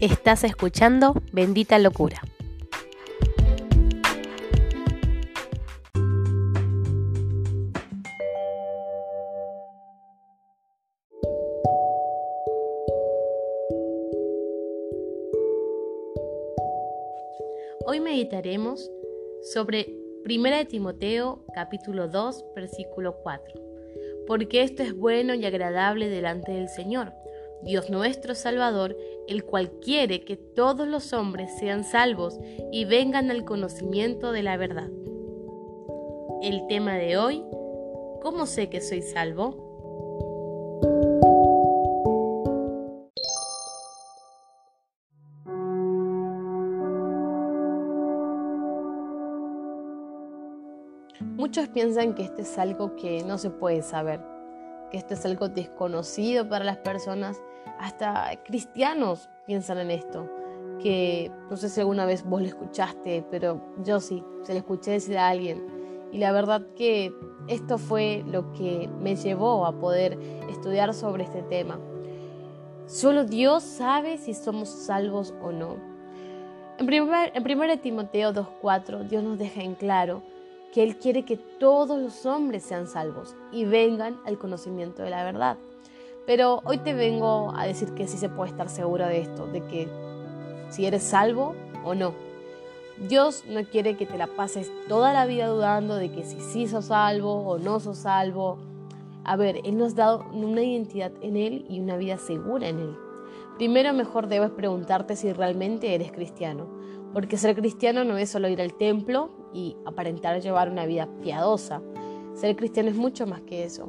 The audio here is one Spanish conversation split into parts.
Estás escuchando Bendita Locura. Hoy meditaremos sobre 1 de Timoteo capítulo 2 versículo 4. Porque esto es bueno y agradable delante del Señor, Dios nuestro Salvador, el cual quiere que todos los hombres sean salvos y vengan al conocimiento de la verdad. El tema de hoy, ¿cómo sé que soy salvo? Muchos piensan que esto es algo que no se puede saber, que esto es algo desconocido para las personas, hasta cristianos piensan en esto, que no sé si alguna vez vos lo escuchaste, pero yo sí, se lo escuché decir a alguien. Y la verdad que esto fue lo que me llevó a poder estudiar sobre este tema. Solo Dios sabe si somos salvos o no. En 1 Timoteo 2.4 Dios nos deja en claro que Él quiere que todos los hombres sean salvos y vengan al conocimiento de la verdad. Pero hoy te vengo a decir que sí se puede estar seguro de esto, de que si eres salvo o no. Dios no quiere que te la pases toda la vida dudando de que si sí sos salvo o no sos salvo. A ver, Él nos ha dado una identidad en Él y una vida segura en Él. Primero mejor debes preguntarte si realmente eres cristiano, porque ser cristiano no es solo ir al templo y aparentar llevar una vida piadosa. Ser cristiano es mucho más que eso.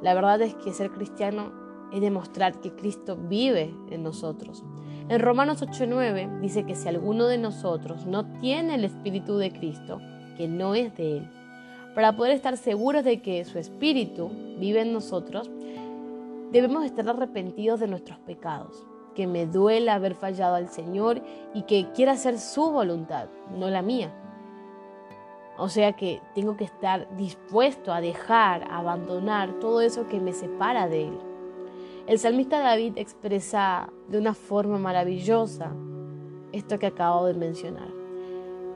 La verdad es que ser cristiano es demostrar que Cristo vive en nosotros. En Romanos 8:9 dice que si alguno de nosotros no tiene el Espíritu de Cristo, que no es de Él, para poder estar seguros de que su Espíritu vive en nosotros, debemos estar arrepentidos de nuestros pecados, que me duela haber fallado al Señor y que quiera hacer su voluntad, no la mía. O sea que tengo que estar dispuesto a dejar, a abandonar todo eso que me separa de Él. El salmista David expresa de una forma maravillosa esto que acabo de mencionar.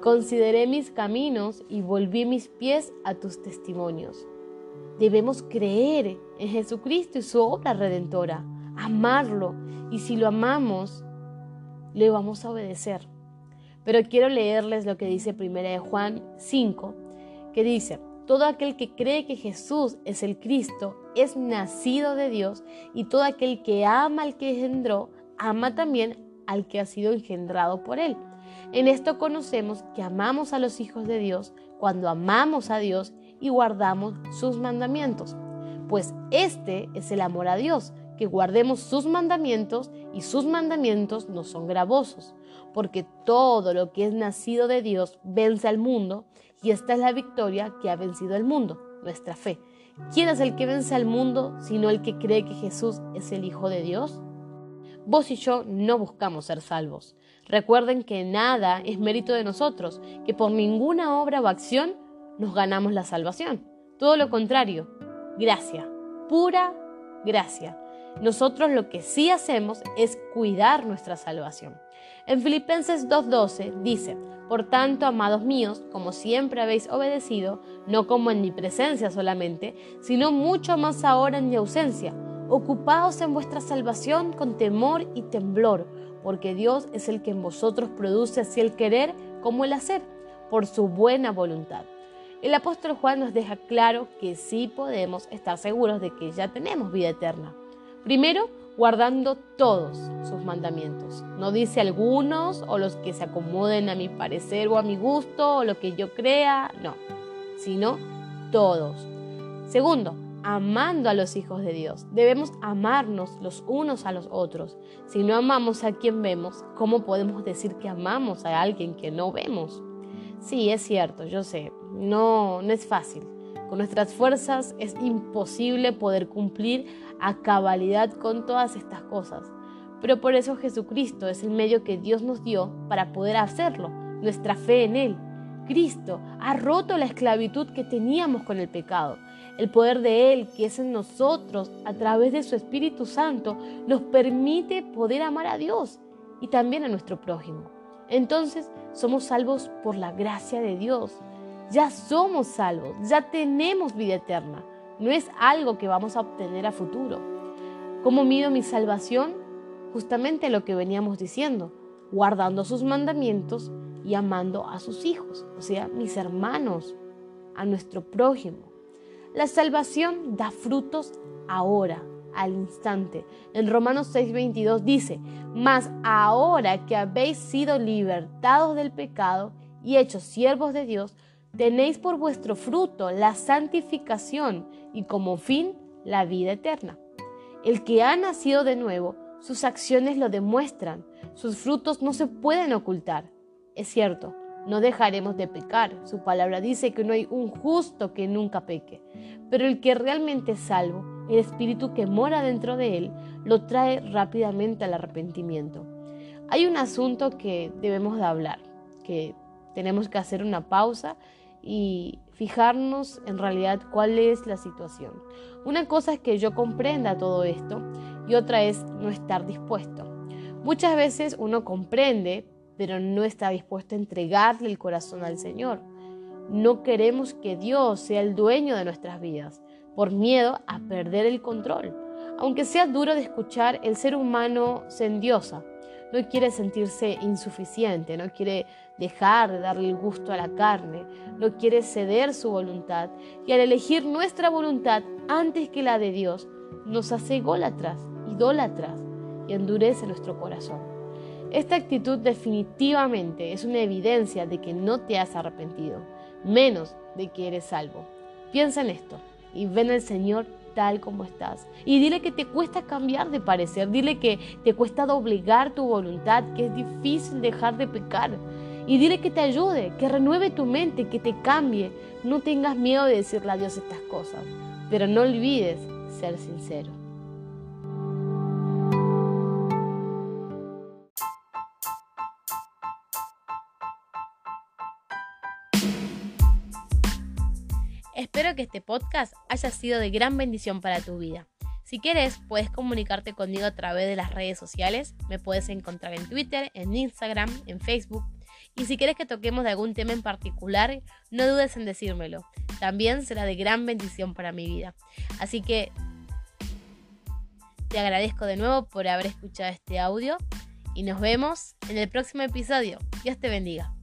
Consideré mis caminos y volví mis pies a tus testimonios. Debemos creer en Jesucristo y su obra redentora, amarlo y si lo amamos, le vamos a obedecer. Pero quiero leerles lo que dice 1 de Juan 5, que dice, todo aquel que cree que Jesús es el Cristo es nacido de Dios y todo aquel que ama al que engendró, ama también al que ha sido engendrado por él. En esto conocemos que amamos a los hijos de Dios cuando amamos a Dios y guardamos sus mandamientos. Pues este es el amor a Dios, que guardemos sus mandamientos y sus mandamientos no son gravosos, porque todo lo que es nacido de Dios vence al mundo y esta es la victoria que ha vencido al mundo, nuestra fe. ¿Quién es el que vence al mundo sino el que cree que Jesús es el Hijo de Dios? Vos y yo no buscamos ser salvos. Recuerden que nada es mérito de nosotros, que por ninguna obra o acción nos ganamos la salvación. Todo lo contrario, gracia, pura gracia. Nosotros lo que sí hacemos es cuidar nuestra salvación. En Filipenses 2.12 dice, Por tanto, amados míos, como siempre habéis obedecido, no como en mi presencia solamente, sino mucho más ahora en mi ausencia, ocupaos en vuestra salvación con temor y temblor, porque Dios es el que en vosotros produce así el querer como el hacer, por su buena voluntad. El apóstol Juan nos deja claro que sí podemos estar seguros de que ya tenemos vida eterna. Primero, guardando todos sus mandamientos. No dice algunos o los que se acomoden a mi parecer o a mi gusto o lo que yo crea, no, sino todos. Segundo, amando a los hijos de Dios. Debemos amarnos los unos a los otros. Si no amamos a quien vemos, ¿cómo podemos decir que amamos a alguien que no vemos? Sí, es cierto, yo sé, no, no es fácil. Con nuestras fuerzas es imposible poder cumplir a cabalidad con todas estas cosas. Pero por eso Jesucristo es el medio que Dios nos dio para poder hacerlo, nuestra fe en Él. Cristo ha roto la esclavitud que teníamos con el pecado. El poder de Él, que es en nosotros, a través de su Espíritu Santo, nos permite poder amar a Dios y también a nuestro prójimo. Entonces somos salvos por la gracia de Dios. Ya somos salvos, ya tenemos vida eterna. No es algo que vamos a obtener a futuro. ¿Cómo mido mi salvación? Justamente lo que veníamos diciendo, guardando sus mandamientos y amando a sus hijos, o sea, mis hermanos, a nuestro prójimo. La salvación da frutos ahora, al instante. En Romanos 6:22 dice, mas ahora que habéis sido libertados del pecado y hechos siervos de Dios, tenéis por vuestro fruto la santificación y como fin la vida eterna. El que ha nacido de nuevo, sus acciones lo demuestran, sus frutos no se pueden ocultar. Es cierto, no dejaremos de pecar. Su palabra dice que no hay un justo que nunca peque. Pero el que realmente es salvo, el espíritu que mora dentro de él, lo trae rápidamente al arrepentimiento. Hay un asunto que debemos de hablar, que tenemos que hacer una pausa y fijarnos en realidad cuál es la situación. Una cosa es que yo comprenda todo esto y otra es no estar dispuesto. Muchas veces uno comprende, pero no está dispuesto a entregarle el corazón al Señor. No queremos que Dios sea el dueño de nuestras vidas, por miedo a perder el control. Aunque sea duro de escuchar, el ser humano se endiosa. No quiere sentirse insuficiente, no quiere dejar de darle el gusto a la carne, no quiere ceder su voluntad. Y al elegir nuestra voluntad antes que la de Dios, nos hace ególatras, idólatras y endurece nuestro corazón. Esta actitud definitivamente es una evidencia de que no te has arrepentido, menos de que eres salvo. Piensa en esto y ven al Señor tal como estás. Y dile que te cuesta cambiar de parecer, dile que te cuesta doblegar tu voluntad, que es difícil dejar de pecar. Y dile que te ayude, que renueve tu mente, que te cambie. No tengas miedo de decirle a Dios estas cosas, pero no olvides ser sincero. Espero que este podcast haya sido de gran bendición para tu vida. Si quieres, puedes comunicarte conmigo a través de las redes sociales. Me puedes encontrar en Twitter, en Instagram, en Facebook. Y si quieres que toquemos de algún tema en particular, no dudes en decírmelo. También será de gran bendición para mi vida. Así que te agradezco de nuevo por haber escuchado este audio y nos vemos en el próximo episodio. Dios te bendiga.